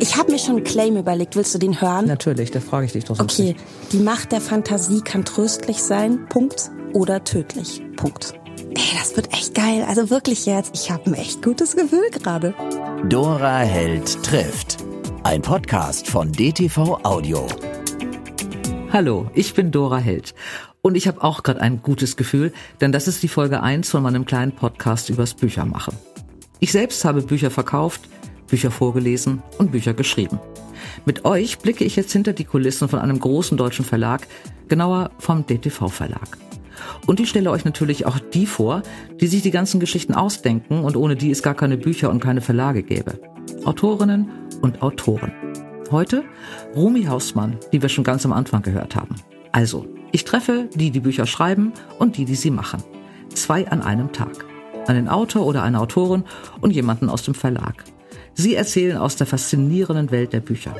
Ich habe mir schon einen Claim überlegt. Willst du den hören? Natürlich, da frage ich dich doch so. Okay, die Macht der Fantasie kann tröstlich sein, Punkt, oder tödlich, Punkt. Ey, das wird echt geil. Also wirklich jetzt, ich habe ein echt gutes Gefühl gerade. Dora Held trifft. Ein Podcast von DTV Audio. Hallo, ich bin Dora Held. Und ich habe auch gerade ein gutes Gefühl, denn das ist die Folge 1 von meinem kleinen Podcast übers Büchermachen. Ich selbst habe Bücher verkauft, Bücher vorgelesen und Bücher geschrieben. Mit euch blicke ich jetzt hinter die Kulissen von einem großen deutschen Verlag, genauer vom DTV Verlag. Und ich stelle euch natürlich auch die vor, die sich die ganzen Geschichten ausdenken und ohne die es gar keine Bücher und keine Verlage gäbe. Autorinnen und Autoren. Heute Rumi Hausmann, die wir schon ganz am Anfang gehört haben. Also, ich treffe die, die Bücher schreiben und die, die sie machen. Zwei an einem Tag. Einen Autor oder eine Autorin und jemanden aus dem Verlag. Sie erzählen aus der faszinierenden Welt der Bücher.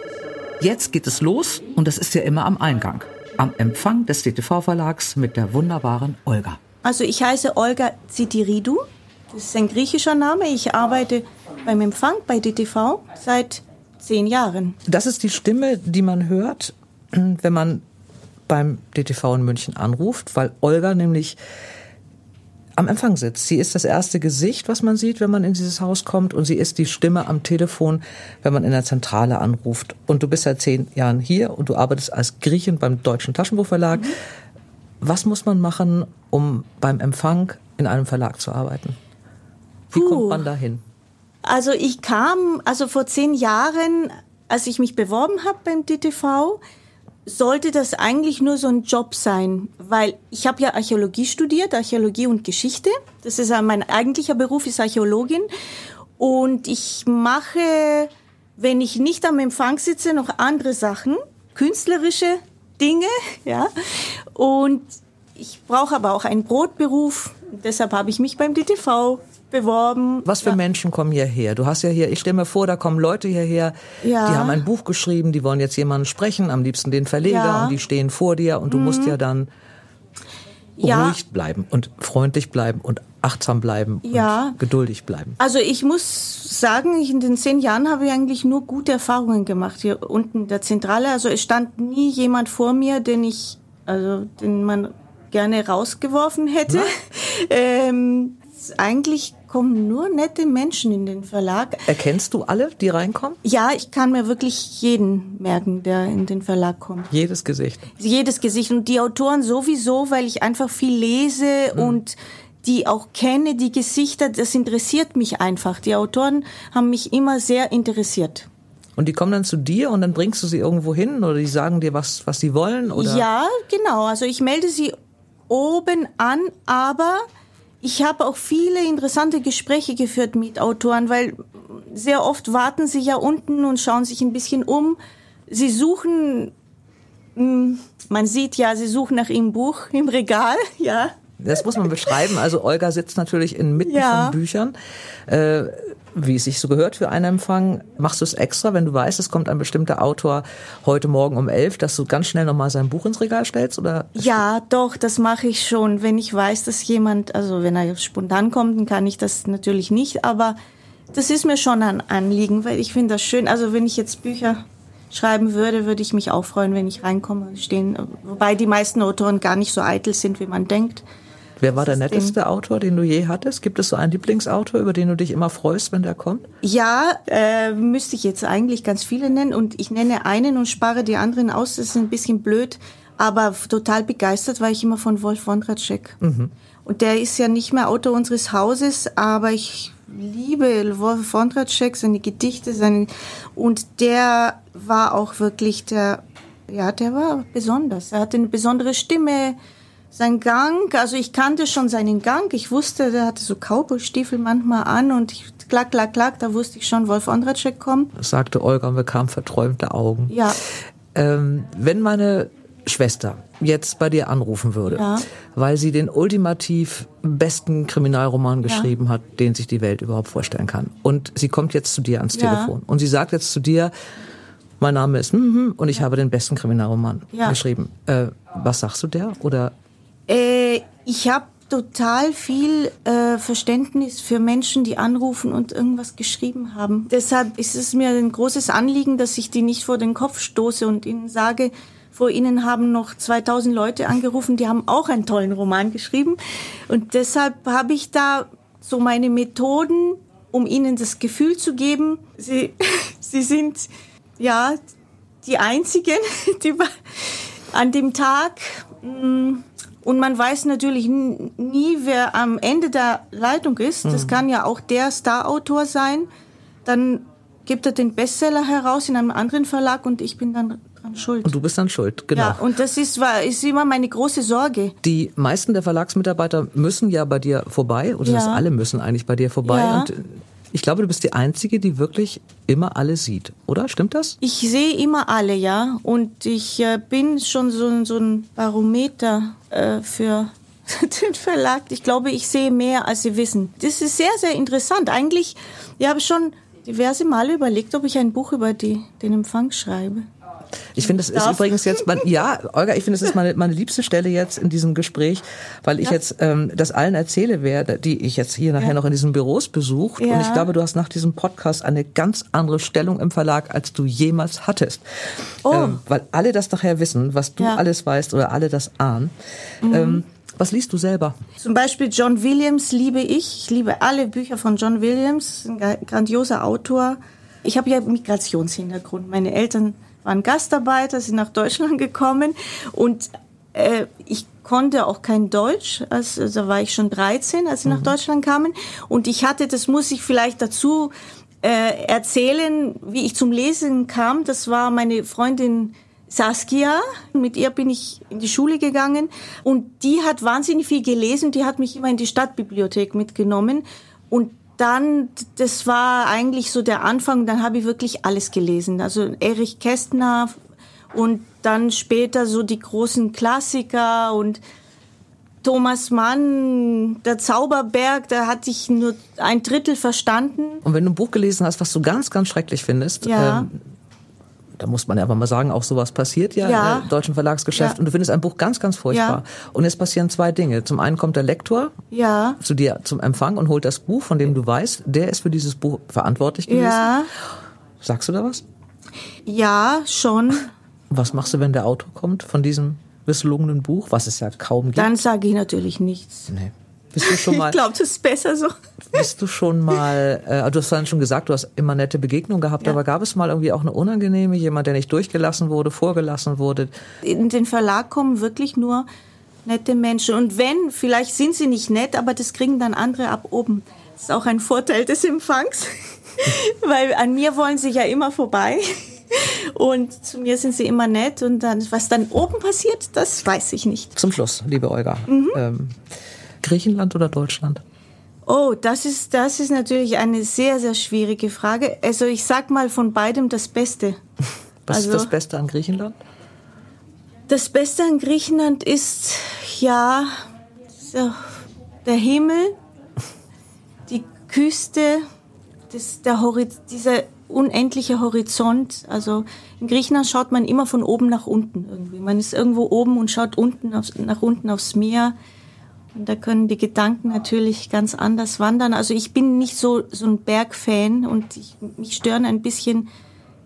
Jetzt geht es los und das ist ja immer am Eingang. Am Empfang des DTV-Verlags mit der wunderbaren Olga. Also ich heiße Olga Zitiridou. Das ist ein griechischer Name. Ich arbeite beim Empfang bei DTV seit zehn Jahren. Das ist die Stimme, die man hört, wenn man beim DTV in München anruft, weil Olga nämlich am Empfang sitzt. Sie ist das erste Gesicht, was man sieht, wenn man in dieses Haus kommt und sie ist die Stimme am Telefon, wenn man in der Zentrale anruft. Und du bist seit zehn Jahren hier und du arbeitest als Griechin beim Deutschen Taschenbuchverlag. Mhm. Was muss man machen, um beim Empfang in einem Verlag zu arbeiten? Wie Puh. kommt man dahin? Also ich kam, also vor zehn Jahren, als ich mich beworben habe beim DTV, sollte das eigentlich nur so ein Job sein, weil ich habe ja Archäologie studiert, Archäologie und Geschichte. Das ist mein eigentlicher Beruf ist Archäologin und ich mache, wenn ich nicht am Empfang sitze, noch andere Sachen, künstlerische Dinge, ja. Und ich brauche aber auch einen Brotberuf. Deshalb habe ich mich beim DTV beworben. Was für ja. Menschen kommen hierher? Du hast ja hier, ich stelle mir vor, da kommen Leute hierher, ja. die haben ein Buch geschrieben, die wollen jetzt jemanden sprechen, am liebsten den Verleger ja. und die stehen vor dir und du mhm. musst ja dann ruhig bleiben und freundlich bleiben und achtsam bleiben und geduldig bleiben. Also ich muss sagen, ich in den zehn Jahren habe ich eigentlich nur gute Erfahrungen gemacht hier unten in der Zentrale. Also es stand nie jemand vor mir, den ich, also den man gerne rausgeworfen hätte. ähm, eigentlich kommen nur nette Menschen in den Verlag. Erkennst du alle, die reinkommen? Ja, ich kann mir wirklich jeden merken, der in den Verlag kommt. Jedes Gesicht. Jedes Gesicht. Und die Autoren sowieso, weil ich einfach viel lese mhm. und die auch kenne, die Gesichter, das interessiert mich einfach. Die Autoren haben mich immer sehr interessiert. Und die kommen dann zu dir und dann bringst du sie irgendwo hin oder die sagen dir, was, was sie wollen? Oder? Ja, genau. Also ich melde sie oben an, aber ich habe auch viele interessante Gespräche geführt mit Autoren, weil sehr oft warten sie ja unten und schauen sich ein bisschen um. Sie suchen, hm, man sieht ja, sie suchen nach ihrem Buch im Regal, ja. Das muss man beschreiben. Also Olga sitzt natürlich inmitten ja. von Büchern. Äh, wie es sich so gehört für einen Empfang, machst du es extra, wenn du weißt, es kommt ein bestimmter Autor heute Morgen um elf, dass du ganz schnell nochmal sein Buch ins Regal stellst? Oder ja, doch, das mache ich schon. Wenn ich weiß, dass jemand, also wenn er spontan kommt, dann kann ich das natürlich nicht, aber das ist mir schon ein Anliegen, weil ich finde das schön. Also wenn ich jetzt Bücher schreiben würde, würde ich mich auch freuen, wenn ich reinkomme stehen. Wobei die meisten Autoren gar nicht so eitel sind, wie man denkt. Wer war der netteste Autor, den du je hattest? Gibt es so einen Lieblingsautor, über den du dich immer freust, wenn der kommt? Ja, äh, müsste ich jetzt eigentlich ganz viele nennen und ich nenne einen und spare die anderen aus. Das ist ein bisschen blöd, aber total begeistert war ich immer von Wolf Wondratschek. Mhm. Und der ist ja nicht mehr Autor unseres Hauses, aber ich liebe Wolf Wondratschek, seine Gedichte, seine und der war auch wirklich der, ja, der war besonders. Er hatte eine besondere Stimme sein Gang, also ich kannte schon seinen Gang. Ich wusste, der hatte so Cowboy-Stiefel manchmal an und ich, klack, klack, klack, da wusste ich schon, Wolf Ondracek kommt. Das sagte Olga und bekam verträumte Augen. Ja. Ähm, wenn meine Schwester jetzt bei dir anrufen würde, ja. weil sie den ultimativ besten Kriminalroman geschrieben ja. hat, den sich die Welt überhaupt vorstellen kann. Und sie kommt jetzt zu dir ans ja. Telefon und sie sagt jetzt zu dir, mein Name ist mm, und ich habe den besten Kriminalroman geschrieben. Äh, was sagst du der? Oder äh, ich habe total viel äh, Verständnis für Menschen, die anrufen und irgendwas geschrieben haben. Deshalb ist es mir ein großes Anliegen, dass ich die nicht vor den Kopf stoße und ihnen sage, vor ihnen haben noch 2000 Leute angerufen, die haben auch einen tollen Roman geschrieben. Und deshalb habe ich da so meine Methoden, um ihnen das Gefühl zu geben, sie, sie sind ja die Einzigen, die an dem Tag mm, und man weiß natürlich nie, wer am Ende der Leitung ist. Das mhm. kann ja auch der Starautor sein. Dann gibt er den Bestseller heraus in einem anderen Verlag und ich bin dann dran schuld. Und du bist dann schuld, genau. Ja, und das ist, war, ist immer meine große Sorge. Die meisten der Verlagsmitarbeiter müssen ja bei dir vorbei, oder ja. das alle müssen eigentlich bei dir vorbei. Ja. Und ich glaube, du bist die Einzige, die wirklich immer alle sieht, oder? Stimmt das? Ich sehe immer alle, ja. Und ich äh, bin schon so, so ein Barometer äh, für den Verlag. Ich glaube, ich sehe mehr, als Sie wissen. Das ist sehr, sehr interessant. Eigentlich, ich habe schon diverse Male überlegt, ob ich ein Buch über die, den Empfang schreibe. Ich finde, das ist Darf? übrigens jetzt, mein, ja, Olga, ich finde, das ist meine, meine liebste Stelle jetzt in diesem Gespräch, weil ich ja. jetzt ähm, das allen erzähle werde, die ich jetzt hier nachher ja. noch in diesen Büros besucht. Ja. Und ich glaube, du hast nach diesem Podcast eine ganz andere Stellung im Verlag, als du jemals hattest. Oh. Ähm, weil alle das nachher wissen, was du alles weißt oder alle das ahnen. Mhm. Ähm, was liest du selber? Zum Beispiel John Williams liebe ich. Ich liebe alle Bücher von John Williams, ein grandioser Autor. Ich habe ja Migrationshintergrund. Meine Eltern waren Gastarbeiter, sind nach Deutschland gekommen und äh, ich konnte auch kein Deutsch, also da war ich schon 13, als sie mhm. nach Deutschland kamen und ich hatte, das muss ich vielleicht dazu äh, erzählen, wie ich zum Lesen kam. Das war meine Freundin Saskia, mit ihr bin ich in die Schule gegangen und die hat wahnsinnig viel gelesen, die hat mich immer in die Stadtbibliothek mitgenommen und dann, das war eigentlich so der Anfang, dann habe ich wirklich alles gelesen. Also Erich Kästner und dann später so die großen Klassiker und Thomas Mann, der Zauberberg, da hatte ich nur ein Drittel verstanden. Und wenn du ein Buch gelesen hast, was du ganz, ganz schrecklich findest, ja. ähm, da muss man ja einfach mal sagen, auch sowas passiert ja, ja. im deutschen Verlagsgeschäft. Ja. Und du findest ein Buch ganz, ganz furchtbar. Ja. Und es passieren zwei Dinge. Zum einen kommt der Lektor ja. zu dir zum Empfang und holt das Buch, von dem du weißt, der ist für dieses Buch verantwortlich gewesen. Ja. Sagst du da was? Ja, schon. Was machst du, wenn der Autor kommt von diesem misslungenen Buch, was es ja kaum gibt? Dann sage ich natürlich nichts. Nee. Bist du schon mal? ich glaube, das ist besser so. Bist du schon mal? Äh, du hast vorhin schon gesagt, du hast immer nette Begegnungen gehabt, ja. aber gab es mal irgendwie auch eine unangenehme, jemand, der nicht durchgelassen wurde, vorgelassen wurde? In den Verlag kommen wirklich nur nette Menschen und wenn, vielleicht sind sie nicht nett, aber das kriegen dann andere ab oben. Das ist auch ein Vorteil des Empfangs, weil an mir wollen sie ja immer vorbei. Und zu mir sind sie immer nett und dann, was dann oben passiert, das weiß ich nicht. Zum Schluss, liebe Olga. Mhm. Ähm, Griechenland oder Deutschland? Oh, das ist, das ist natürlich eine sehr, sehr schwierige Frage. Also ich sag mal von beidem das Beste. Was also, ist das Beste an Griechenland? Das Beste an Griechenland ist, ja, so, der Himmel, die Küste, das, der Horiz dieser unendliche Horizont. Also in Griechenland schaut man immer von oben nach unten irgendwie. Man ist irgendwo oben und schaut unten aufs, nach unten aufs Meer. Da können die Gedanken natürlich ganz anders wandern. Also ich bin nicht so, so ein Bergfan und ich, mich stören ein bisschen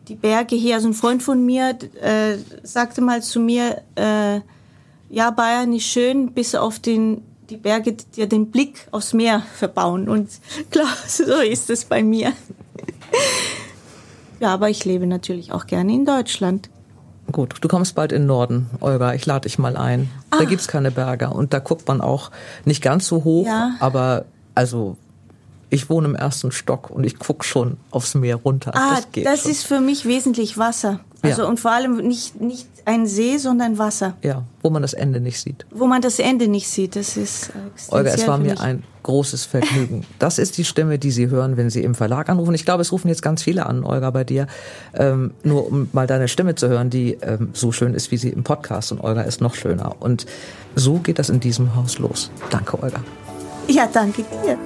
die Berge hier. Also ein Freund von mir äh, sagte mal zu mir, äh, ja, Bayern ist schön, bis auf den, die Berge, die den Blick aufs Meer verbauen. Und klar, so ist es bei mir. ja, aber ich lebe natürlich auch gerne in Deutschland. Gut, du kommst bald in den Norden, Olga. Ich lade dich mal ein. Ah. Da gibt's keine Berge und da guckt man auch nicht ganz so hoch, ja. aber also ich wohne im ersten Stock und ich guck schon aufs Meer runter. Ah, das, das ist für mich wesentlich Wasser. Also ja. und vor allem nicht nicht ein See, sondern Wasser. Ja, wo man das Ende nicht sieht. Wo man das Ende nicht sieht, das ist äh, Olga, es war mir ein großes Vergnügen. Das ist die Stimme, die Sie hören, wenn Sie im Verlag anrufen. Ich glaube, es rufen jetzt ganz viele an, Olga, bei dir, ähm, nur um mal deine Stimme zu hören, die ähm, so schön ist, wie sie im Podcast. Und Olga ist noch schöner. Und so geht das in diesem Haus los. Danke, Olga. Ja, danke dir.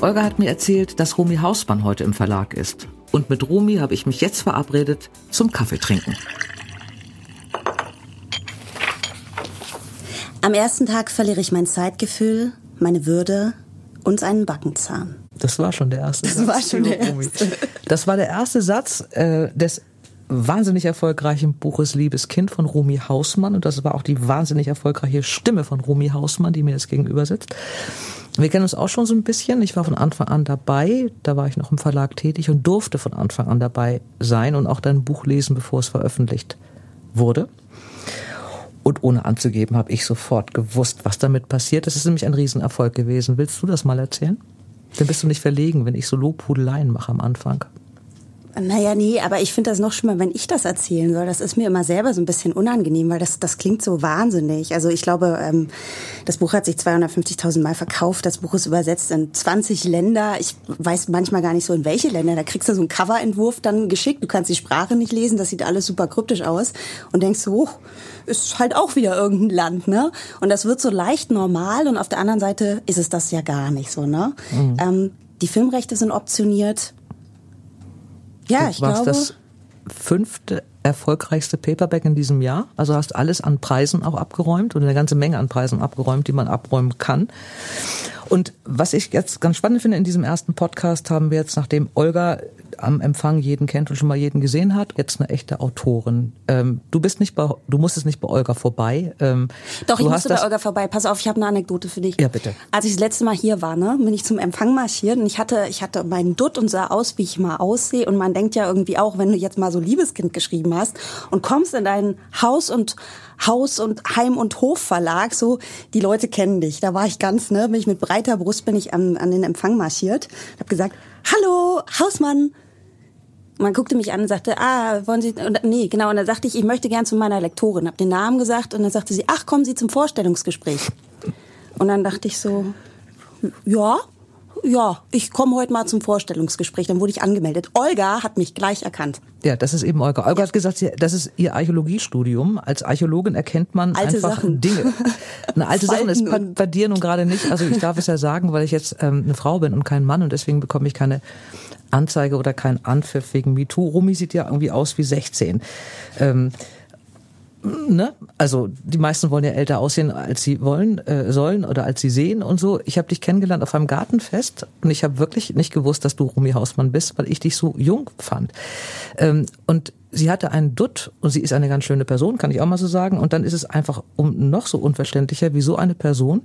Olga hat mir erzählt, dass Romy Hausmann heute im Verlag ist. Und mit Romy habe ich mich jetzt verabredet zum Kaffee trinken. Am ersten Tag verliere ich mein Zeitgefühl, meine Würde und einen Backenzahn. Das war schon der erste das Satz. war schon der erste. Das war der erste Satz äh, des wahnsinnig erfolgreichen Buches Liebes Kind von Rumi Hausmann und das war auch die wahnsinnig erfolgreiche Stimme von Rumi Hausmann, die mir jetzt gegenüber sitzt. Wir kennen uns auch schon so ein bisschen. Ich war von Anfang an dabei. Da war ich noch im Verlag tätig und durfte von Anfang an dabei sein und auch dein Buch lesen, bevor es veröffentlicht wurde. Und ohne anzugeben, habe ich sofort gewusst, was damit passiert. Das ist nämlich ein Riesenerfolg gewesen. Willst du das mal erzählen? Dann bist du nicht verlegen, wenn ich so Lobhudeleien mache am Anfang. Naja, nee, aber ich finde das noch schlimmer, wenn ich das erzählen soll. Das ist mir immer selber so ein bisschen unangenehm, weil das, das klingt so wahnsinnig. Also ich glaube, ähm, das Buch hat sich 250.000 Mal verkauft. Das Buch ist übersetzt in 20 Länder. Ich weiß manchmal gar nicht so, in welche Länder. Da kriegst du so einen Coverentwurf dann geschickt. Du kannst die Sprache nicht lesen. Das sieht alles super kryptisch aus. Und denkst so, oh, ist halt auch wieder irgendein Land, ne? Und das wird so leicht normal. Und auf der anderen Seite ist es das ja gar nicht so, ne? Mhm. Ähm, die Filmrechte sind optioniert ja, ich warst glaube. das fünfte erfolgreichste Paperback in diesem Jahr. Also hast alles an Preisen auch abgeräumt und eine ganze Menge an Preisen abgeräumt, die man abräumen kann. Und was ich jetzt ganz spannend finde in diesem ersten Podcast, haben wir jetzt, nachdem Olga am Empfang jeden kennt und schon mal jeden gesehen hat, jetzt eine echte Autorin. Ähm, du bist nicht bei, du musstest nicht bei Olga vorbei. Ähm, Doch, ich musste bei Olga vorbei. Pass auf, ich habe eine Anekdote für dich. Ja, bitte. Als ich das letzte Mal hier war, ne, bin ich zum Empfang marschiert und ich hatte, ich hatte meinen Dutt und sah aus, wie ich mal aussehe. Und man denkt ja irgendwie auch, wenn du jetzt mal so Liebeskind geschrieben hast und kommst in dein Haus und Haus und Heim- und Hofverlag, so, die Leute kennen dich. Da war ich ganz, ne, bin ich mit breiter Brust bin ich an, an den Empfang marschiert, hab gesagt, hallo, Hausmann. Man guckte mich an und sagte, ah, wollen Sie, und, nee, genau, und dann sagte ich, ich möchte gern zu meiner Lektorin, hab den Namen gesagt und dann sagte sie, ach, kommen Sie zum Vorstellungsgespräch. Und dann dachte ich so, ja, ja, ich komme heute mal zum Vorstellungsgespräch. Dann wurde ich angemeldet. Olga hat mich gleich erkannt. Ja, das ist eben Olga. Olga ja. hat gesagt, das ist ihr Archäologiestudium. Als Archäologin erkennt man alte einfach Sachen. Dinge. Eine alte Sachen ist bei, bei dir nun gerade nicht. Also ich darf es ja sagen, weil ich jetzt ähm, eine Frau bin und kein Mann und deswegen bekomme ich keine Anzeige oder kein Anpfiff wegen MeToo. Rumi sieht ja irgendwie aus wie 16. Ähm, ne? Also die meisten wollen ja älter aussehen, als sie wollen, äh, sollen oder als sie sehen und so. Ich habe dich kennengelernt auf einem Gartenfest und ich habe wirklich nicht gewusst, dass du Rumi Hausmann bist, weil ich dich so jung fand. Ähm, und sie hatte einen Dutt und sie ist eine ganz schöne Person, kann ich auch mal so sagen. Und dann ist es einfach um noch so unverständlicher, wie so eine Person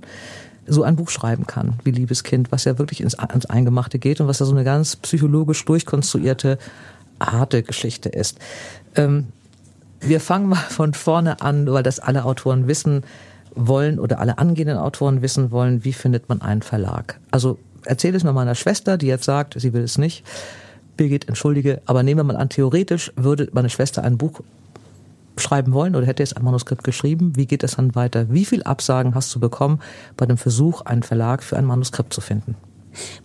so ein Buch schreiben kann, wie Liebeskind, was ja wirklich ins, ins Eingemachte geht und was ja so eine ganz psychologisch durchkonstruierte harte Geschichte ist. Ähm, wir fangen mal von vorne an, weil das alle Autoren wissen wollen oder alle angehenden Autoren wissen wollen, wie findet man einen Verlag. Also erzähl es mal meiner Schwester, die jetzt sagt, sie will es nicht. Birgit, entschuldige, aber nehmen wir mal an, theoretisch würde meine Schwester ein Buch schreiben wollen oder hätte jetzt ein Manuskript geschrieben. Wie geht es dann weiter? Wie viel Absagen hast du bekommen bei dem Versuch, einen Verlag für ein Manuskript zu finden?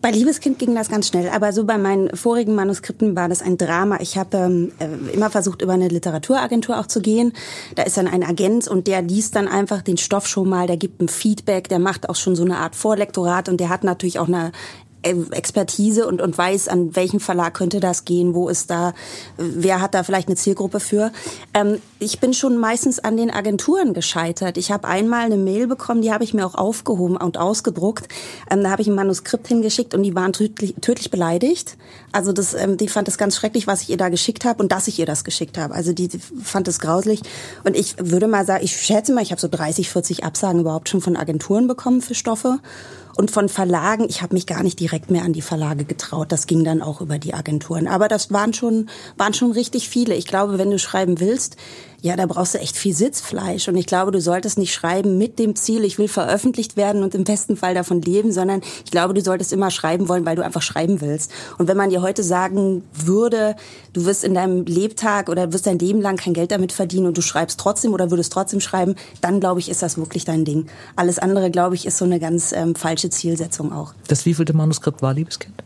Bei Liebeskind ging das ganz schnell, aber so bei meinen vorigen Manuskripten war das ein Drama. Ich habe ähm, äh, immer versucht, über eine Literaturagentur auch zu gehen. Da ist dann ein Agent und der liest dann einfach den Stoff schon mal, der gibt ein Feedback, der macht auch schon so eine Art Vorlektorat und der hat natürlich auch eine Expertise und, und weiß, an welchen Verlag könnte das gehen, wo ist da, wer hat da vielleicht eine Zielgruppe für. Ähm, ich bin schon meistens an den Agenturen gescheitert. Ich habe einmal eine Mail bekommen, die habe ich mir auch aufgehoben und ausgedruckt. Ähm, da habe ich ein Manuskript hingeschickt und die waren tödlich, tödlich beleidigt. Also das, ähm, die fand es ganz schrecklich, was ich ihr da geschickt habe und dass ich ihr das geschickt habe. Also die, die fand es grauslich. Und ich würde mal sagen, ich schätze mal, ich habe so 30, 40 Absagen überhaupt schon von Agenturen bekommen für Stoffe. Und von Verlagen, ich habe mich gar nicht direkt mehr an die Verlage getraut. Das ging dann auch über die Agenturen. Aber das waren schon, waren schon richtig viele. Ich glaube, wenn du schreiben willst, ja, da brauchst du echt viel Sitzfleisch. Und ich glaube, du solltest nicht schreiben mit dem Ziel, ich will veröffentlicht werden und im besten Fall davon leben, sondern ich glaube, du solltest immer schreiben wollen, weil du einfach schreiben willst. Und wenn man dir heute sagen würde, du wirst in deinem Lebtag oder wirst dein Leben lang kein Geld damit verdienen und du schreibst trotzdem oder würdest trotzdem schreiben, dann glaube ich, ist das wirklich dein Ding. Alles andere, glaube ich, ist so eine ganz ähm, falsche Zielsetzung auch. Das wievielte Manuskript war, Liebeskind?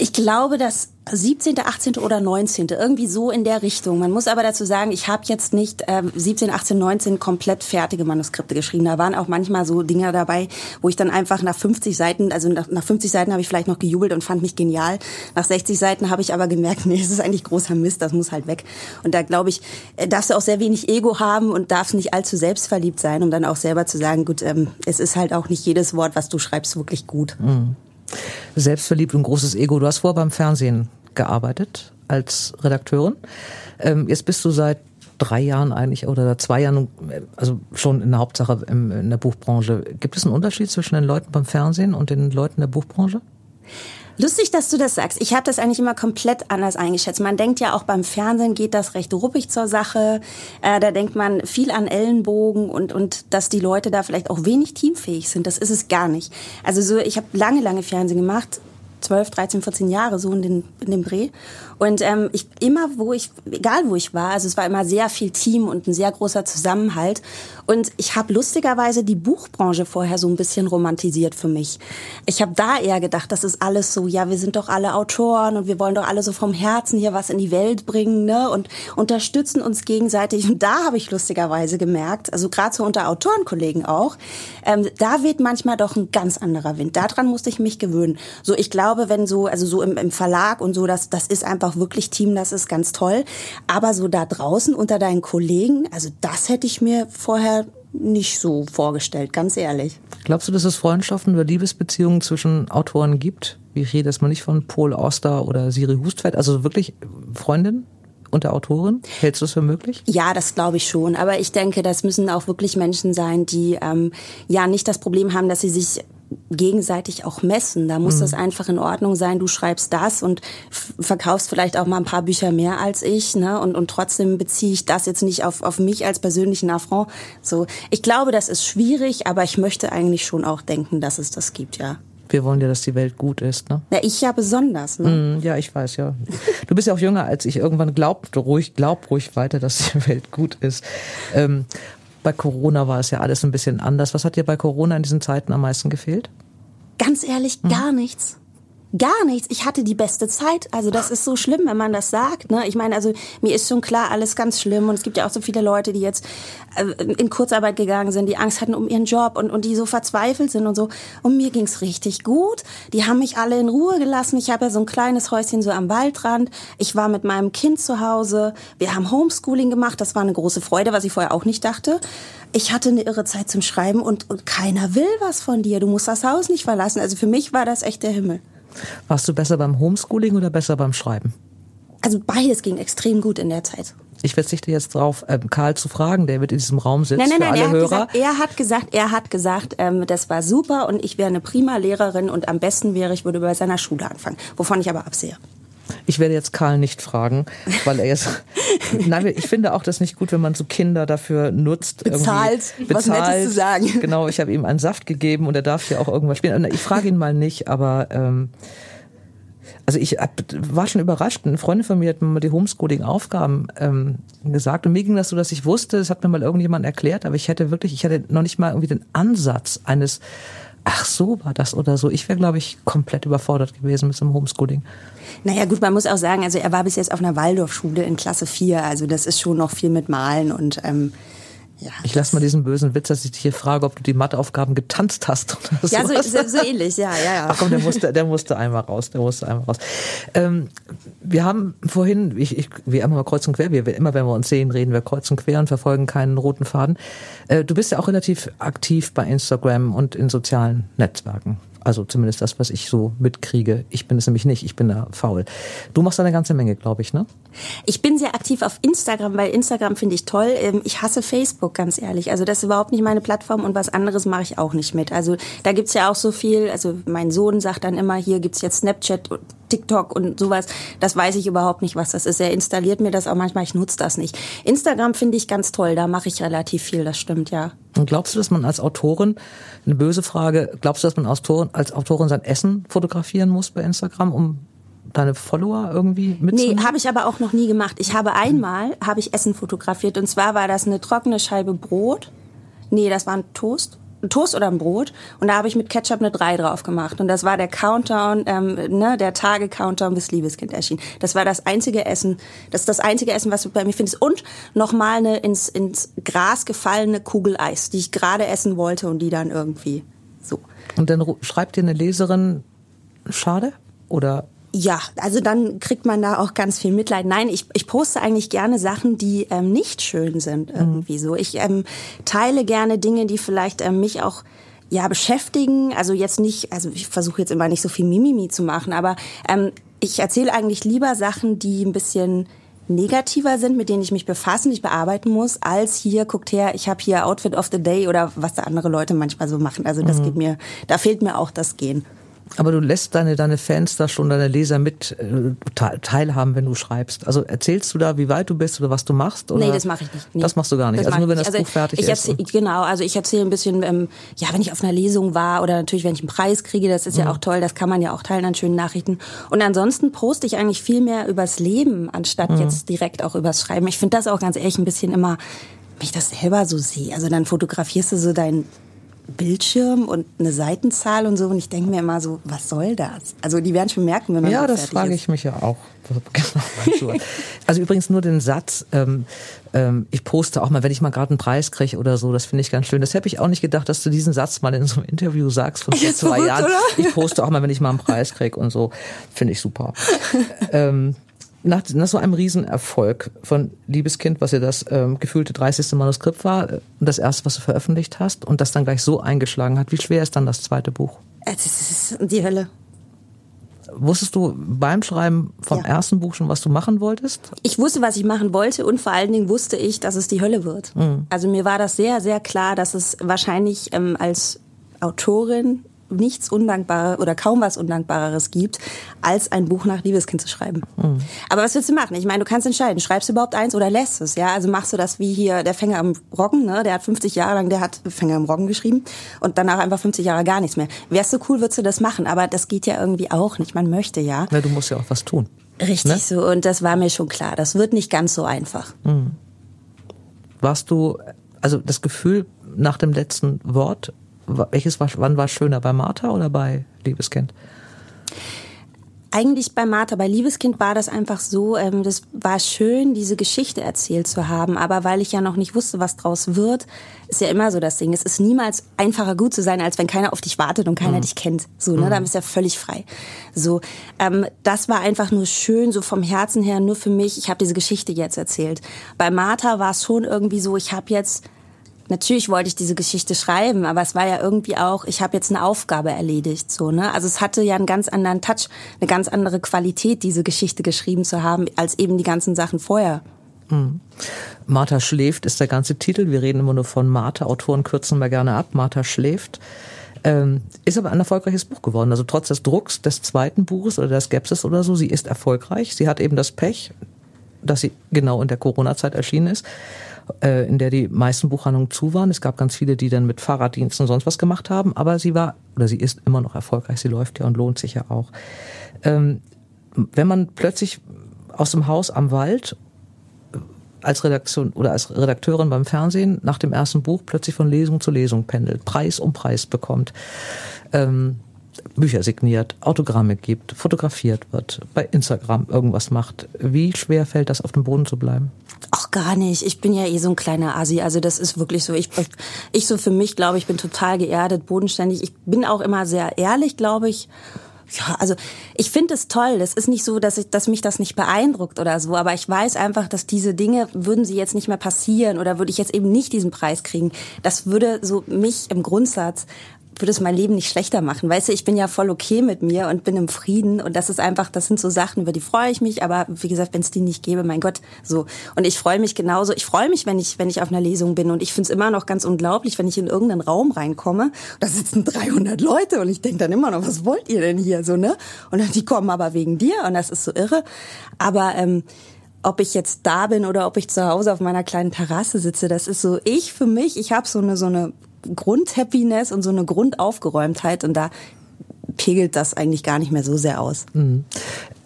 Ich glaube, dass 17., 18. oder 19. Irgendwie so in der Richtung. Man muss aber dazu sagen, ich habe jetzt nicht äh, 17, 18, 19 komplett fertige Manuskripte geschrieben. Da waren auch manchmal so Dinge dabei, wo ich dann einfach nach 50 Seiten, also nach, nach 50 Seiten habe ich vielleicht noch gejubelt und fand mich genial. Nach 60 Seiten habe ich aber gemerkt, nee, das ist eigentlich großer Mist, das muss halt weg. Und da glaube ich, äh, darfst du auch sehr wenig Ego haben und darfst nicht allzu selbstverliebt sein, um dann auch selber zu sagen, gut, ähm, es ist halt auch nicht jedes Wort, was du schreibst, wirklich gut. Mhm. Selbstverliebt und großes Ego. Du hast vor beim Fernsehen gearbeitet als Redakteurin. Ähm, jetzt bist du seit drei Jahren eigentlich oder zwei Jahren, also schon in der Hauptsache in der Buchbranche. Gibt es einen Unterschied zwischen den Leuten beim Fernsehen und den Leuten der Buchbranche? Lustig, dass du das sagst. Ich habe das eigentlich immer komplett anders eingeschätzt. Man denkt ja auch beim Fernsehen geht das recht ruppig zur Sache. Äh, da denkt man viel an Ellenbogen und und dass die Leute da vielleicht auch wenig teamfähig sind. Das ist es gar nicht. Also so, ich habe lange, lange Fernsehen gemacht 12, 13, 14 Jahre so in, den, in dem Dreh. Und ähm, ich immer, wo ich, egal wo ich war, also es war immer sehr viel Team und ein sehr großer Zusammenhalt. Und ich habe lustigerweise die Buchbranche vorher so ein bisschen romantisiert für mich. Ich habe da eher gedacht, das ist alles so, ja, wir sind doch alle Autoren und wir wollen doch alle so vom Herzen hier was in die Welt bringen ne? und unterstützen uns gegenseitig. Und da habe ich lustigerweise gemerkt, also gerade so unter Autorenkollegen auch, ähm, da weht manchmal doch ein ganz anderer Wind. Daran musste ich mich gewöhnen. So, ich glaube, wenn so, also so im, im Verlag und so, das, das ist einfach wirklich Team, das ist ganz toll. Aber so da draußen unter deinen Kollegen, also das hätte ich mir vorher nicht so vorgestellt, ganz ehrlich. Glaubst du, dass es Freundschaften oder Liebesbeziehungen zwischen Autoren gibt? Ich rede jetzt mal nicht von Paul Auster oder Siri Hustvedt, also wirklich Freundinnen? unter Autoren? Hältst du es für möglich? Ja, das glaube ich schon. Aber ich denke, das müssen auch wirklich Menschen sein, die ähm, ja nicht das Problem haben, dass sie sich gegenseitig auch messen. Da muss mhm. das einfach in Ordnung sein. Du schreibst das und verkaufst vielleicht auch mal ein paar Bücher mehr als ich, ne? Und, und trotzdem beziehe ich das jetzt nicht auf, auf mich als persönlichen Affront. So, ich glaube, das ist schwierig, aber ich möchte eigentlich schon auch denken, dass es das gibt, ja. Wir wollen ja, dass die Welt gut ist, ne? Ja, ich ja besonders, ne? Mm, ja, ich weiß, ja. Du bist ja auch jünger als ich. Irgendwann glaubt ruhig, glaub ruhig weiter, dass die Welt gut ist. Ähm, bei Corona war es ja alles ein bisschen anders. Was hat dir bei Corona in diesen Zeiten am meisten gefehlt? Ganz ehrlich, mhm. gar nichts. Gar nichts. Ich hatte die beste Zeit. Also das ist so schlimm, wenn man das sagt. Ne? Ich meine, also mir ist schon klar, alles ganz schlimm. Und es gibt ja auch so viele Leute, die jetzt äh, in Kurzarbeit gegangen sind, die Angst hatten um ihren Job und, und die so verzweifelt sind und so. Und mir ging's richtig gut. Die haben mich alle in Ruhe gelassen. Ich habe ja so ein kleines Häuschen so am Waldrand. Ich war mit meinem Kind zu Hause. Wir haben Homeschooling gemacht. Das war eine große Freude, was ich vorher auch nicht dachte. Ich hatte eine irre Zeit zum Schreiben und, und keiner will was von dir. Du musst das Haus nicht verlassen. Also für mich war das echt der Himmel. Warst du besser beim Homeschooling oder besser beim Schreiben? Also beides ging extrem gut in der Zeit. Ich verzichte jetzt darauf, ähm, Karl zu fragen, der mit in diesem Raum sitzt nein, nein, nein, für alle er Hörer. Gesagt, er hat gesagt, er hat gesagt, ähm, das war super und ich wäre eine prima Lehrerin und am besten wäre, ich würde bei seiner Schule anfangen, wovon ich aber absehe. Ich werde jetzt Karl nicht fragen, weil er jetzt. Nein, ich finde auch das nicht gut, wenn man so Kinder dafür nutzt. Bezahlt, bezahlt. was Nettes zu sagen. Genau, ich habe ihm einen Saft gegeben und er darf ja auch irgendwas spielen. Ich frage ihn mal nicht, aber ähm, also ich war schon überrascht. Eine Freundin von mir hat mir mal die Homeschooling-Aufgaben ähm, gesagt und mir ging das so, dass ich wusste, das hat mir mal irgendjemand erklärt, aber ich hätte wirklich, ich hatte noch nicht mal irgendwie den Ansatz eines ach so war das oder so. Ich wäre, glaube ich, komplett überfordert gewesen mit so einem Homeschooling. Naja gut, man muss auch sagen, also er war bis jetzt auf einer Waldorfschule in Klasse 4, also das ist schon noch viel mit Malen und ähm, ja, ich lasse mal diesen bösen Witz, dass ich dich hier frage, ob du die Matheaufgaben getanzt hast oder Ja, so, so, ähnlich, ja, ja, ja. Ach komm, der musste, der musste einmal raus, der musste einmal raus. Ähm, wir haben vorhin, ich, ich, wir immer kreuz und quer, wir, immer wenn wir uns sehen, reden wir kreuz und quer und verfolgen keinen roten Faden. Äh, du bist ja auch relativ aktiv bei Instagram und in sozialen Netzwerken. Also zumindest das, was ich so mitkriege. Ich bin es nämlich nicht, ich bin da faul. Du machst da eine ganze Menge, glaube ich, ne? Ich bin sehr aktiv auf Instagram, weil Instagram finde ich toll. Ähm, ich hasse Facebook, ganz ehrlich. Also das ist überhaupt nicht meine Plattform und was anderes mache ich auch nicht mit. Also da gibt's ja auch so viel, also mein Sohn sagt dann immer, hier gibt's jetzt Snapchat TikTok und sowas, das weiß ich überhaupt nicht, was das ist. Er installiert mir das auch manchmal, ich nutze das nicht. Instagram finde ich ganz toll, da mache ich relativ viel, das stimmt, ja. Und glaubst du, dass man als Autorin, eine böse Frage, glaubst du, dass man als Autorin, als Autorin sein Essen fotografieren muss bei Instagram, um deine Follower irgendwie mitzunehmen? Nee, habe ich aber auch noch nie gemacht. Ich habe einmal, habe ich Essen fotografiert und zwar war das eine trockene Scheibe Brot. Nee, das war ein Toast Toast oder ein Brot und da habe ich mit Ketchup eine 3 drauf gemacht und das war der Countdown, ähm, ne, der Tage-Countdown bis Liebeskind erschien. Das war das einzige Essen, das ist das einzige Essen, was du bei mir findest und nochmal eine ins, ins Gras gefallene Kugel Eis, die ich gerade essen wollte und die dann irgendwie so. Und dann schreibt dir eine Leserin, schade oder ja, also dann kriegt man da auch ganz viel Mitleid. Nein, ich, ich poste eigentlich gerne Sachen, die ähm, nicht schön sind irgendwie mhm. so. Ich ähm, teile gerne Dinge, die vielleicht ähm, mich auch ja beschäftigen. Also jetzt nicht, also ich versuche jetzt immer nicht so viel Mimimi zu machen, aber ähm, ich erzähle eigentlich lieber Sachen, die ein bisschen negativer sind, mit denen ich mich befassen, ich bearbeiten muss, als hier, guckt her, ich habe hier Outfit of the Day oder was da andere Leute manchmal so machen. Also das mhm. geht mir, da fehlt mir auch das Gehen. Aber du lässt deine, deine Fans da schon, deine Leser mit äh, teilhaben, wenn du schreibst. Also erzählst du da, wie weit du bist oder was du machst? Oder? Nee, das mache ich nicht. Nee. Das machst du gar nicht. Das also nur wenn das also Buch fertig ich ist. Genau, also ich erzähle ein bisschen, ähm, ja, wenn ich auf einer Lesung war oder natürlich, wenn ich einen Preis kriege, das ist mhm. ja auch toll, das kann man ja auch teilen an schönen Nachrichten. Und ansonsten poste ich eigentlich viel mehr übers Leben, anstatt mhm. jetzt direkt auch übers Schreiben. Ich finde das auch ganz ehrlich ein bisschen immer, wenn ich das selber so sehe. Also dann fotografierst du so dein Bildschirm und eine Seitenzahl und so. Und ich denke mir immer so, was soll das? Also die werden schon merken, wenn man Ja, das frage ich mich ja auch. Genau, also übrigens nur den Satz, ähm, ähm, ich poste auch mal, wenn ich mal gerade einen Preis kriege oder so, das finde ich ganz schön. Das hätte ich auch nicht gedacht, dass du diesen Satz mal in so einem Interview sagst von vor zwei Jahren. Oder? Ich poste auch mal, wenn ich mal einen Preis kriege und so. Finde ich super. ähm, nach, nach so einem Riesenerfolg von Liebeskind, was ja das ähm, gefühlte 30. Manuskript war, äh, und das erste, was du veröffentlicht hast, und das dann gleich so eingeschlagen hat, wie schwer ist dann das zweite Buch? Es ist die Hölle. Wusstest du beim Schreiben vom ja. ersten Buch schon, was du machen wolltest? Ich wusste, was ich machen wollte und vor allen Dingen wusste ich, dass es die Hölle wird. Mhm. Also mir war das sehr, sehr klar, dass es wahrscheinlich ähm, als Autorin nichts Undankbarer oder kaum was Undankbareres gibt, als ein Buch nach Liebeskind zu schreiben. Mhm. Aber was willst du machen? Ich meine, du kannst entscheiden, schreibst du überhaupt eins oder lässt es, ja? Also machst du das wie hier der Fänger am Roggen, ne? Der hat 50 Jahre lang, der hat Fänger am Roggen geschrieben und danach einfach 50 Jahre gar nichts mehr. Wärst du cool, würdest du das machen, aber das geht ja irgendwie auch nicht. Man möchte ja. Na, du musst ja auch was tun. Richtig ne? so und das war mir schon klar. Das wird nicht ganz so einfach. Mhm. Warst du, also das Gefühl nach dem letzten Wort welches war, wann war es schöner, bei Martha oder bei Liebeskind? Eigentlich bei Martha, bei Liebeskind war das einfach so, ähm, das war schön, diese Geschichte erzählt zu haben, aber weil ich ja noch nicht wusste, was draus wird, ist ja immer so das Ding. Es ist niemals einfacher gut zu sein, als wenn keiner auf dich wartet und keiner mhm. dich kennt. So, ne, mhm. dann bist du ja völlig frei. So, ähm, das war einfach nur schön, so vom Herzen her, nur für mich. Ich habe diese Geschichte jetzt erzählt. Bei Martha war es schon irgendwie so, ich habe jetzt natürlich wollte ich diese Geschichte schreiben, aber es war ja irgendwie auch, ich habe jetzt eine Aufgabe erledigt, so ne. Also es hatte ja einen ganz anderen Touch, eine ganz andere Qualität, diese Geschichte geschrieben zu haben, als eben die ganzen Sachen vorher. Mhm. Martha schläft ist der ganze Titel. Wir reden immer nur von Martha. Autoren kürzen wir gerne ab. Martha schläft. Ähm, ist aber ein erfolgreiches Buch geworden. Also trotz des Drucks des zweiten Buches oder der Skepsis oder so, sie ist erfolgreich. Sie hat eben das Pech, dass sie genau in der Corona-Zeit erschienen ist äh, in der die meisten Buchhandlungen zu waren. Es gab ganz viele, die dann mit Fahrraddiensten und sonst was gemacht haben, aber sie war oder sie ist immer noch erfolgreich. Sie läuft ja und lohnt sich ja auch. Ähm, wenn man plötzlich aus dem Haus am Wald äh, als Redaktion oder als Redakteurin beim Fernsehen nach dem ersten Buch plötzlich von Lesung zu Lesung pendelt, Preis um Preis bekommt, ähm, Bücher signiert, Autogramme gibt, fotografiert wird, bei Instagram irgendwas macht. Wie schwer fällt das, auf dem Boden zu bleiben? Ach, gar nicht. Ich bin ja eh so ein kleiner Asi. Also das ist wirklich so. Ich, ich so für mich glaube, ich bin total geerdet, bodenständig. Ich bin auch immer sehr ehrlich, glaube ich. Ja, also ich finde es toll. Es ist nicht so, dass ich, dass mich das nicht beeindruckt oder so, aber ich weiß einfach, dass diese Dinge würden sie jetzt nicht mehr passieren oder würde ich jetzt eben nicht diesen Preis kriegen. Das würde so mich im Grundsatz würde es mein Leben nicht schlechter machen. Weißt du, ich bin ja voll okay mit mir und bin im Frieden und das ist einfach, das sind so Sachen, über die freue ich mich, aber wie gesagt, wenn es die nicht gäbe, mein Gott, so. Und ich freue mich genauso, ich freue mich, wenn ich, wenn ich auf einer Lesung bin und ich finde es immer noch ganz unglaublich, wenn ich in irgendeinen Raum reinkomme, da sitzen 300 Leute und ich denke dann immer noch, was wollt ihr denn hier, so, ne? Und dann, die kommen aber wegen dir und das ist so irre. Aber, ähm, ob ich jetzt da bin oder ob ich zu Hause auf meiner kleinen Terrasse sitze, das ist so ich für mich. Ich habe so eine so eine Grundhappiness und so eine Grundaufgeräumtheit und da pegelt das eigentlich gar nicht mehr so sehr aus. Mhm.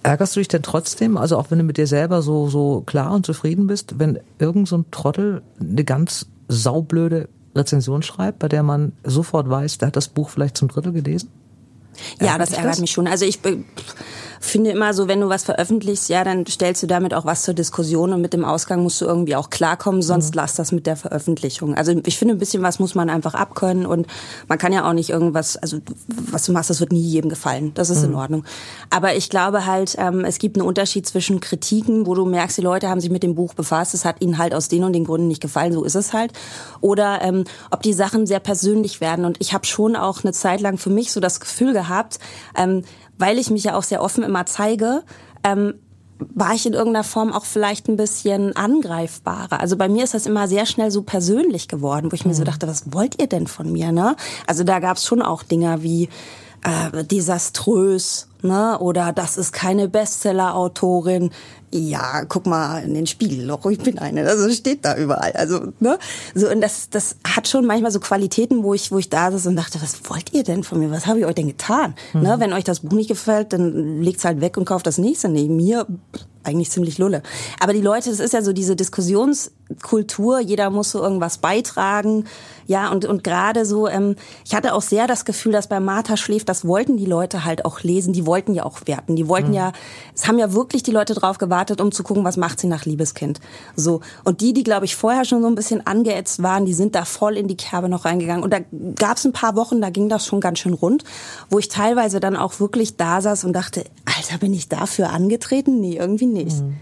Ärgerst du dich denn trotzdem, also auch wenn du mit dir selber so, so klar und zufrieden bist, wenn irgend so ein Trottel eine ganz saublöde Rezension schreibt, bei der man sofort weiß, der hat das Buch vielleicht zum Drittel gelesen? Ja, das ärgert das? mich schon. Also ich finde immer so, wenn du was veröffentlichst, ja, dann stellst du damit auch was zur Diskussion und mit dem Ausgang musst du irgendwie auch klarkommen, sonst mhm. lass das mit der Veröffentlichung. Also ich finde, ein bisschen was muss man einfach abkönnen und man kann ja auch nicht irgendwas, also was du machst, das wird nie jedem gefallen. Das ist mhm. in Ordnung. Aber ich glaube halt, ähm, es gibt einen Unterschied zwischen Kritiken, wo du merkst, die Leute haben sich mit dem Buch befasst, es hat ihnen halt aus den und den Gründen nicht gefallen, so ist es halt. Oder ähm, ob die Sachen sehr persönlich werden. Und ich habe schon auch eine Zeit lang für mich so das Gefühl gehabt, ähm, weil ich mich ja auch sehr offen immer zeige, ähm, war ich in irgendeiner Form auch vielleicht ein bisschen angreifbarer. Also bei mir ist das immer sehr schnell so persönlich geworden, wo ich mir so mhm. dachte, was wollt ihr denn von mir? Ne? Also da gab es schon auch Dinge wie äh, desaströs, ne? Oder das ist keine Bestseller-Autorin ja, guck mal in den Spiegel, doch, ich bin eine. Also steht da überall. Also, ne? So, und das, das hat schon manchmal so Qualitäten, wo ich, wo ich da saß und dachte, was wollt ihr denn von mir? Was habe ich euch denn getan? Ne? Mhm. Ne? Wenn euch das Buch nicht gefällt, dann legt's halt weg und kauft das nächste. Nee, mir eigentlich ziemlich lulle. Aber die Leute, das ist ja so diese Diskussionskultur, jeder muss so irgendwas beitragen. Ja, und, und gerade so, ähm, ich hatte auch sehr das Gefühl, dass bei Martha schläft, das wollten die Leute halt auch lesen, die wollten ja auch werten. Die wollten mhm. ja, es haben ja wirklich die Leute drauf gewartet, um zu gucken, was macht sie nach Liebeskind. So. Und die, die, glaube ich, vorher schon so ein bisschen angeätzt waren, die sind da voll in die Kerbe noch reingegangen. Und da gab es ein paar Wochen, da ging das schon ganz schön rund, wo ich teilweise dann auch wirklich da saß und dachte, Alter, bin ich dafür angetreten? Nee, irgendwie nicht. Mhm.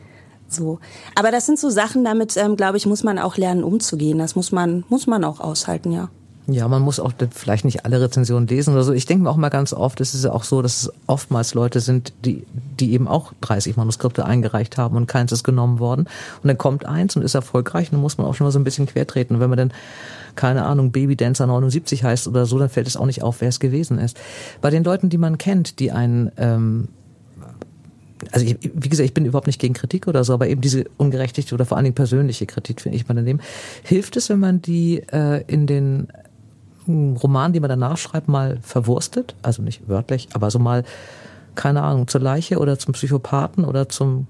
So. Aber das sind so Sachen, damit, ähm, glaube ich, muss man auch lernen, umzugehen. Das muss man, muss man auch aushalten, ja. Ja, man muss auch vielleicht nicht alle Rezensionen lesen oder so. Ich denke mir auch mal ganz oft, es ist ja auch so, dass es oftmals Leute sind, die, die eben auch 30 Manuskripte eingereicht haben und keins ist genommen worden. Und dann kommt eins und ist erfolgreich und dann muss man auch schon mal so ein bisschen quertreten. Und wenn man dann, keine Ahnung, Baby Dancer 79 heißt oder so, dann fällt es auch nicht auf, wer es gewesen ist. Bei den Leuten, die man kennt, die einen ähm, also ich, wie gesagt, ich bin überhaupt nicht gegen Kritik oder so, aber eben diese ungerechtigte oder vor allen Dingen persönliche Kritik finde ich mal daneben. Hilft es, wenn man die äh, in den hm, Roman, die man danach schreibt, mal verwurstet? Also nicht wörtlich, aber so mal, keine Ahnung, zur Leiche oder zum Psychopathen oder zum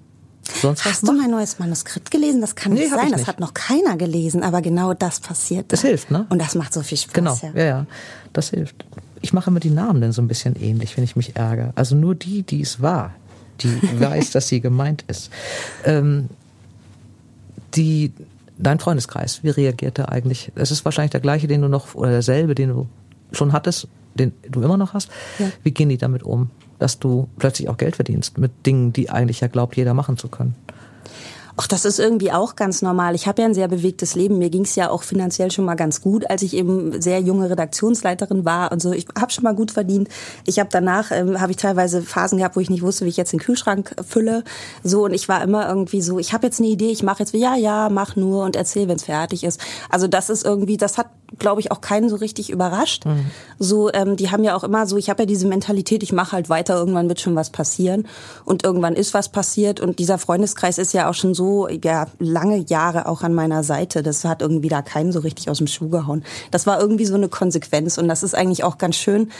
sonst was Hast du mein neues Manuskript gelesen? Das kann nee, nicht sein. Das hat noch keiner gelesen, aber genau das passiert. Das da. hilft, ne? Und das macht so viel Spaß. Genau, ja, ja, ja das hilft. Ich mache immer die Namen dann so ein bisschen ähnlich, wenn ich mich ärgere. Also nur die, die es war, die weiß, dass sie gemeint ist. Ähm, die, dein Freundeskreis, wie reagiert er eigentlich? Es ist wahrscheinlich der gleiche, den du noch, oder derselbe, den du schon hattest, den du immer noch hast. Ja. Wie gehen die damit um, dass du plötzlich auch Geld verdienst mit Dingen, die eigentlich ja glaubt, jeder machen zu können? Ach, das ist irgendwie auch ganz normal. Ich habe ja ein sehr bewegtes Leben. Mir ging es ja auch finanziell schon mal ganz gut, als ich eben sehr junge Redaktionsleiterin war und so. Ich habe schon mal gut verdient. Ich habe danach ähm, habe ich teilweise Phasen gehabt, wo ich nicht wusste, wie ich jetzt den Kühlschrank fülle. So und ich war immer irgendwie so. Ich habe jetzt eine Idee. Ich mache jetzt ja ja, mach nur und erzähl, wenn es fertig ist. Also das ist irgendwie, das hat glaube ich, auch keinen so richtig überrascht. Mhm. So, ähm, die haben ja auch immer so, ich habe ja diese Mentalität, ich mache halt weiter, irgendwann wird schon was passieren und irgendwann ist was passiert und dieser Freundeskreis ist ja auch schon so, ja, lange Jahre auch an meiner Seite. Das hat irgendwie da keinen so richtig aus dem Schuh gehauen. Das war irgendwie so eine Konsequenz und das ist eigentlich auch ganz schön,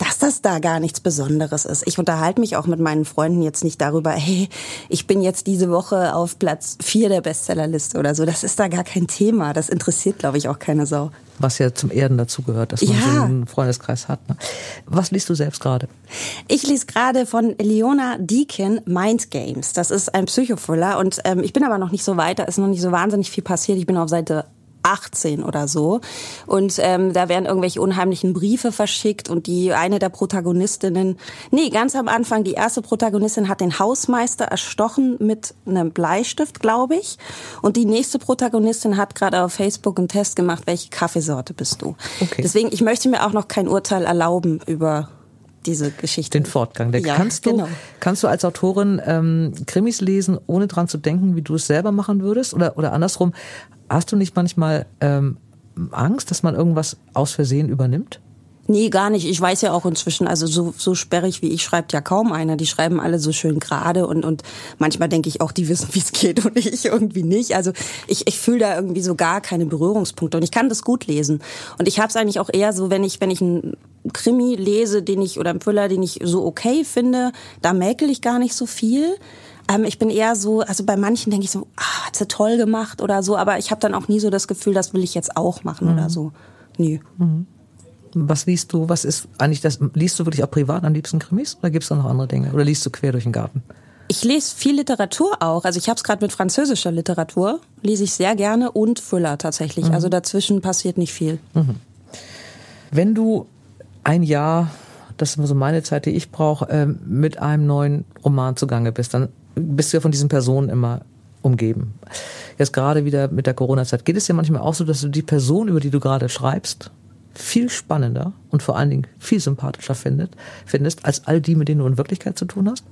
dass das da gar nichts Besonderes ist. Ich unterhalte mich auch mit meinen Freunden jetzt nicht darüber, hey, ich bin jetzt diese Woche auf Platz vier der Bestsellerliste oder so. Das ist da gar kein Thema. Das interessiert, glaube ich, auch keine Sau. Was ja zum Erden dazugehört, dass man ja. so einen Freundeskreis hat. Ne? Was liest du selbst gerade? Ich lese gerade von Leona Deakin Mind Games. Das ist ein Psychothriller und ähm, ich bin aber noch nicht so weit. Da ist noch nicht so wahnsinnig viel passiert. Ich bin auf Seite 18 oder so. Und ähm, da werden irgendwelche unheimlichen Briefe verschickt und die eine der Protagonistinnen, nee, ganz am Anfang, die erste Protagonistin hat den Hausmeister erstochen mit einem Bleistift, glaube ich. Und die nächste Protagonistin hat gerade auf Facebook einen Test gemacht, welche Kaffeesorte bist du. Okay. Deswegen, ich möchte mir auch noch kein Urteil erlauben über diese Geschichte. Den Fortgang. Ja, kannst, du, genau. kannst du als Autorin ähm, Krimis lesen, ohne dran zu denken, wie du es selber machen würdest? Oder, oder andersrum, hast du nicht manchmal ähm, Angst, dass man irgendwas aus Versehen übernimmt? Nee, gar nicht. Ich weiß ja auch inzwischen, also so, so sperrig wie ich schreibt ja kaum einer. Die schreiben alle so schön gerade und, und manchmal denke ich auch, die wissen, wie es geht und ich irgendwie nicht. Also ich, ich fühle da irgendwie so gar keine Berührungspunkte und ich kann das gut lesen. Und ich habe es eigentlich auch eher so, wenn ich, wenn ich einen Krimi lese, den ich oder einen Thriller, den ich so okay finde, da mäkel ich gar nicht so viel. Ähm, ich bin eher so, also bei manchen denke ich so, ah, hat sie toll gemacht oder so, aber ich habe dann auch nie so das Gefühl, das will ich jetzt auch machen mhm. oder so. Nee. Mhm. Was liest du? Was ist eigentlich das? Liest du wirklich auch privat am liebsten Krimis oder gibt es da noch andere Dinge? Oder liest du quer durch den Garten? Ich lese viel Literatur auch. Also ich habe es gerade mit französischer Literatur, lese ich sehr gerne und Thriller tatsächlich. Mhm. Also dazwischen passiert nicht viel. Mhm. Wenn du ein Jahr, das ist so meine Zeit, die ich brauche, äh, mit einem neuen Roman zugange bist, dann bist du ja von diesen Personen immer umgeben. Jetzt gerade wieder mit der Corona-Zeit geht es ja manchmal auch so, dass du die Person, über die du gerade schreibst, viel spannender und vor allen Dingen viel sympathischer findet, findest, als all die, mit denen du in Wirklichkeit zu tun hast?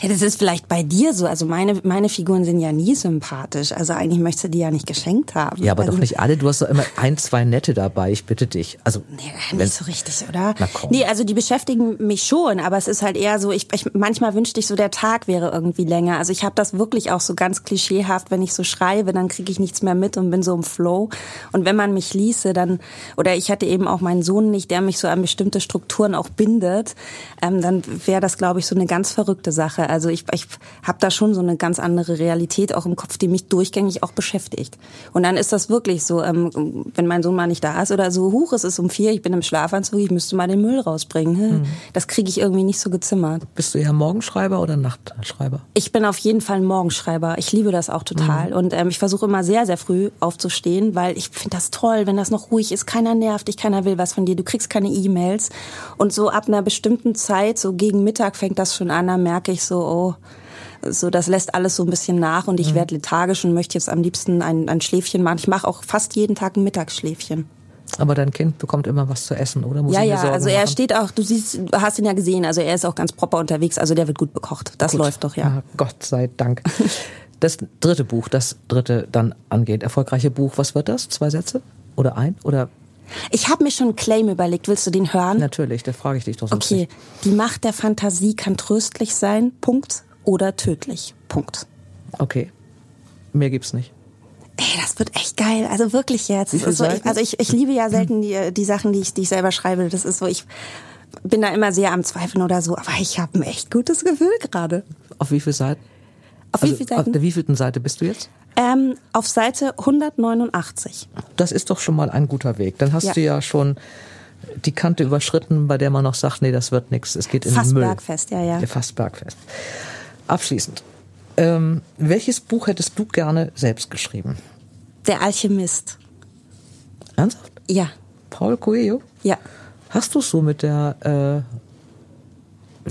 Ja, das ist vielleicht bei dir so. Also meine, meine Figuren sind ja nie sympathisch. Also eigentlich möchtest du die ja nicht geschenkt haben. Ja, aber also, doch nicht alle. Du hast doch immer ein, zwei nette dabei. Ich bitte dich. Also nee, nicht so richtig, oder? Na komm. Nee, also die beschäftigen mich schon, aber es ist halt eher so, ich, ich manchmal wünschte ich so, der Tag wäre irgendwie länger. Also ich habe das wirklich auch so ganz klischeehaft, wenn ich so schreibe, dann kriege ich nichts mehr mit und bin so im Flow. Und wenn man mich ließe, dann, oder ich hatte eben auch meinen Sohn nicht, der mich so an bestimmte Strukturen auch bindet, ähm, dann wäre das, glaube ich, so eine ganz verrückte Sache. Sache. Also ich, ich habe da schon so eine ganz andere Realität auch im Kopf, die mich durchgängig auch beschäftigt. Und dann ist das wirklich so, ähm, wenn mein Sohn mal nicht da ist oder so, huch, es ist um vier, ich bin im Schlafanzug, ich müsste mal den Müll rausbringen. Mhm. Das kriege ich irgendwie nicht so gezimmert. Bist du eher Morgenschreiber oder Nachtschreiber? Ich bin auf jeden Fall ein Morgenschreiber. Ich liebe das auch total. Mhm. Und ähm, ich versuche immer sehr, sehr früh aufzustehen, weil ich finde das toll, wenn das noch ruhig ist, keiner nervt dich, keiner will was von dir, du kriegst keine E-Mails. Und so ab einer bestimmten Zeit, so gegen Mittag fängt das schon an, da merke ich so, oh, so das lässt alles so ein bisschen nach und ich mhm. werde lethargisch und möchte jetzt am liebsten ein, ein Schläfchen machen. Ich mache auch fast jeden Tag ein Mittagsschläfchen. Aber dein Kind bekommt immer was zu essen, oder? Muss ja, ja, also er machen? steht auch, du siehst, hast ihn ja gesehen, also er ist auch ganz proper unterwegs, also der wird gut bekocht. Das gut. läuft doch, ja. ja. Gott sei Dank. Das dritte Buch, das dritte dann angeht, erfolgreiche Buch, was wird das? Zwei Sätze? Oder ein? Oder ich habe mir schon einen Claim überlegt. Willst du den hören? Natürlich, da frage ich dich doch so. Okay. Nicht. Die Macht der Fantasie kann tröstlich sein, Punkt, oder tödlich, Punkt. Okay. Mehr gibt's nicht. Ey, das wird echt geil. Also wirklich jetzt. So, ich, also ich, ich liebe ja selten die, die Sachen, die ich, die ich selber schreibe. Das ist so, ich bin da immer sehr am Zweifeln oder so, aber ich habe ein echt gutes Gefühl gerade. Auf wie viel Seiten? Auf also wie viel Seiten? Auf der wievielten Seite bist du jetzt? Ähm, auf Seite 189. Das ist doch schon mal ein guter Weg. Dann hast ja. du ja schon die Kante überschritten, bei der man noch sagt, nee, das wird nichts. Es geht in Fast den Müll. Bergfest, ja, ja. Fast Bergfest. Abschließend. Ähm, welches Buch hättest du gerne selbst geschrieben? Der Alchemist. Ernsthaft? Ja. Paul Coelho? Ja. Hast du es so mit der äh,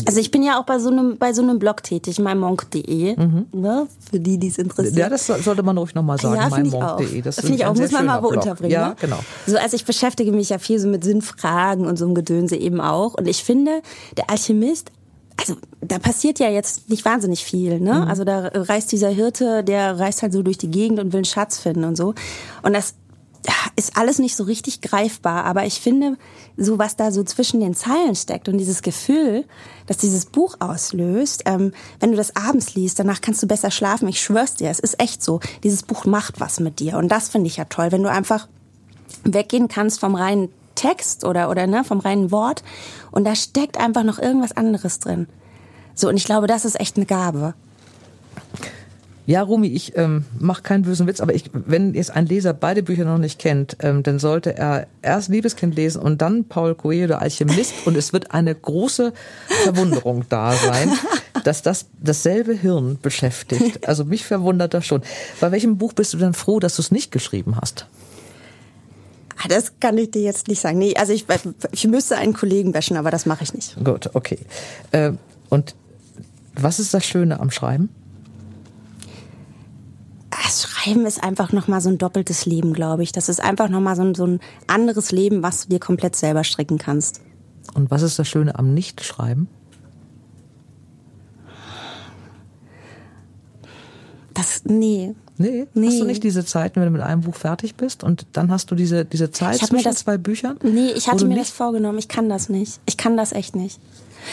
also ich bin ja auch bei so einem, bei so einem Blog tätig, mymonk.de, mhm. ne, für die, die es interessiert. Ja, das sollte man ruhig nochmal sagen, ja, mymonk.de. Das finde ich auch, muss man mal wo unterbringen. Ja, ne? genau. So, also ich beschäftige mich ja viel so mit Sinnfragen und so einem Gedönse eben auch. Und ich finde, der Alchemist also da passiert ja jetzt nicht wahnsinnig viel, ne? Mhm. Also da reist dieser Hirte, der reist halt so durch die Gegend und will einen Schatz finden und so. Und das ist alles nicht so richtig greifbar, aber ich finde, so was da so zwischen den Zeilen steckt und dieses Gefühl, dass dieses Buch auslöst, ähm, wenn du das abends liest, danach kannst du besser schlafen. Ich schwör's dir, es ist echt so. Dieses Buch macht was mit dir und das finde ich ja toll, wenn du einfach weggehen kannst vom reinen Text oder oder ne vom reinen Wort und da steckt einfach noch irgendwas anderes drin. So und ich glaube, das ist echt eine Gabe. Ja, Rumi, ich ähm, mache keinen bösen Witz, aber ich, wenn jetzt ein Leser beide Bücher noch nicht kennt, ähm, dann sollte er erst Liebeskind lesen und dann Paul Coelho, der Alchemist, und es wird eine große Verwunderung da sein, dass das dasselbe Hirn beschäftigt. Also mich verwundert das schon. Bei welchem Buch bist du denn froh, dass du es nicht geschrieben hast? Ah, das kann ich dir jetzt nicht sagen. Nee, also ich, ich müsste einen Kollegen wäschen, aber das mache ich nicht. Gut, okay. Äh, und was ist das Schöne am Schreiben? Das Schreiben ist einfach nochmal so ein doppeltes Leben, glaube ich. Das ist einfach nochmal so ein, so ein anderes Leben, was du dir komplett selber stricken kannst. Und was ist das Schöne am Nichtschreiben? Das, nee. Nee, nee. Hast du nicht diese Zeiten, wenn du mit einem Buch fertig bist und dann hast du diese, diese Zeit zwischen das, zwei Büchern? Nee, ich hatte mir das vorgenommen. Ich kann das nicht. Ich kann das echt nicht.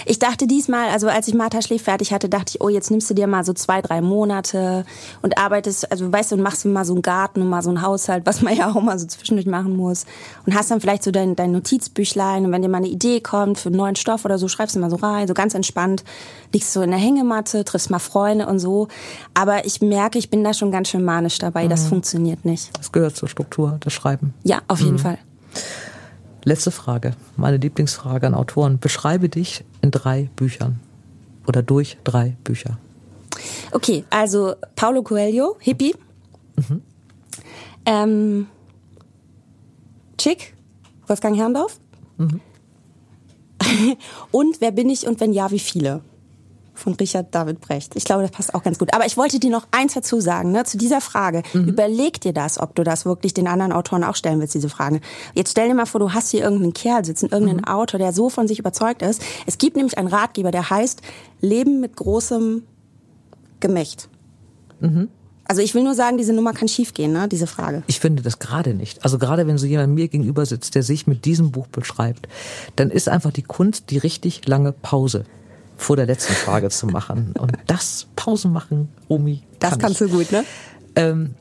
Ich dachte diesmal, also als ich Martha Schläf fertig hatte, dachte ich, oh, jetzt nimmst du dir mal so zwei, drei Monate und arbeitest, also weißt du, und machst mal so einen Garten und mal so einen Haushalt, was man ja auch mal so zwischendurch machen muss. Und hast dann vielleicht so dein, dein Notizbüchlein und wenn dir mal eine Idee kommt für einen neuen Stoff oder so, schreibst du mal so rein, so ganz entspannt, liegst so in der Hängematte, triffst mal Freunde und so. Aber ich merke, ich bin da schon ganz schön manisch dabei, mhm. das funktioniert nicht. Das gehört zur Struktur, das Schreiben. Ja, auf jeden mhm. Fall. Letzte Frage, meine Lieblingsfrage an Autoren. Beschreibe dich in drei Büchern oder durch drei Bücher. Okay, also Paulo Coelho, Hippie. Mhm. Ähm, Chick, Wolfgang Herrndorf. Mhm. und wer bin ich und wenn ja, wie viele? Von Richard David Brecht. Ich glaube, das passt auch ganz gut. Aber ich wollte dir noch eins dazu sagen, ne, zu dieser Frage. Mhm. Überleg dir das, ob du das wirklich den anderen Autoren auch stellen willst, diese Frage. Jetzt stell dir mal vor, du hast hier irgendeinen Kerl sitzen, irgendeinen mhm. Autor, der so von sich überzeugt ist. Es gibt nämlich einen Ratgeber, der heißt Leben mit großem Gemächt. Mhm. Also ich will nur sagen, diese Nummer kann schiefgehen, ne, diese Frage. Ich finde das gerade nicht. Also gerade wenn so jemand mir gegenüber sitzt, der sich mit diesem Buch beschreibt, dann ist einfach die Kunst die richtig lange Pause vor der letzten Frage zu machen. Und das Pausen machen, Omi. Kann das kannst ich. du gut, ne? Ähm,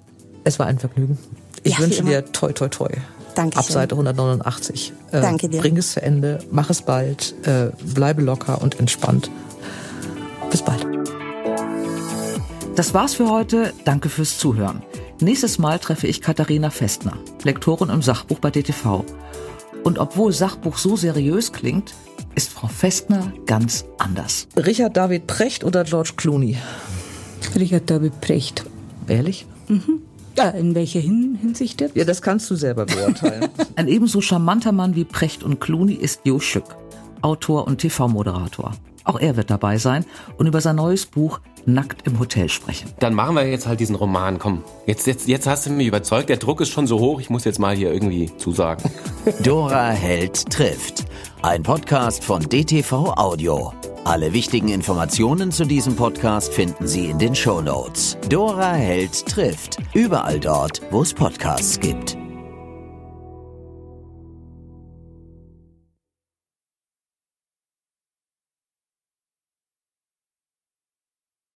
es war ein Vergnügen. Ich ja, wünsche dir toi toi toi. Danke. Ab Seite 189. Äh, Danke dir. Bring es zu Ende, mach es bald, äh, bleibe locker und entspannt. Bis bald. Das war's für heute. Danke fürs Zuhören. Nächstes Mal treffe ich Katharina Festner, Lektorin im Sachbuch bei DTV. Und obwohl Sachbuch so seriös klingt, ist Frau Festner ganz anders. Richard David Precht oder George Clooney? Richard David Precht. Ehrlich? Mhm. Ja, in welcher Hinsicht jetzt? Ja, das kannst du selber beurteilen. Ein ebenso charmanter Mann wie Precht und Clooney ist Jo Schück, Autor und TV-Moderator. Auch er wird dabei sein und über sein neues Buch Nackt im Hotel sprechen. Dann machen wir jetzt halt diesen Roman. Komm, jetzt, jetzt, jetzt hast du mich überzeugt. Der Druck ist schon so hoch. Ich muss jetzt mal hier irgendwie zusagen. Dora Held trifft. Ein Podcast von DTV Audio. Alle wichtigen Informationen zu diesem Podcast finden Sie in den Show Notes. Dora Held trifft. Überall dort, wo es Podcasts gibt.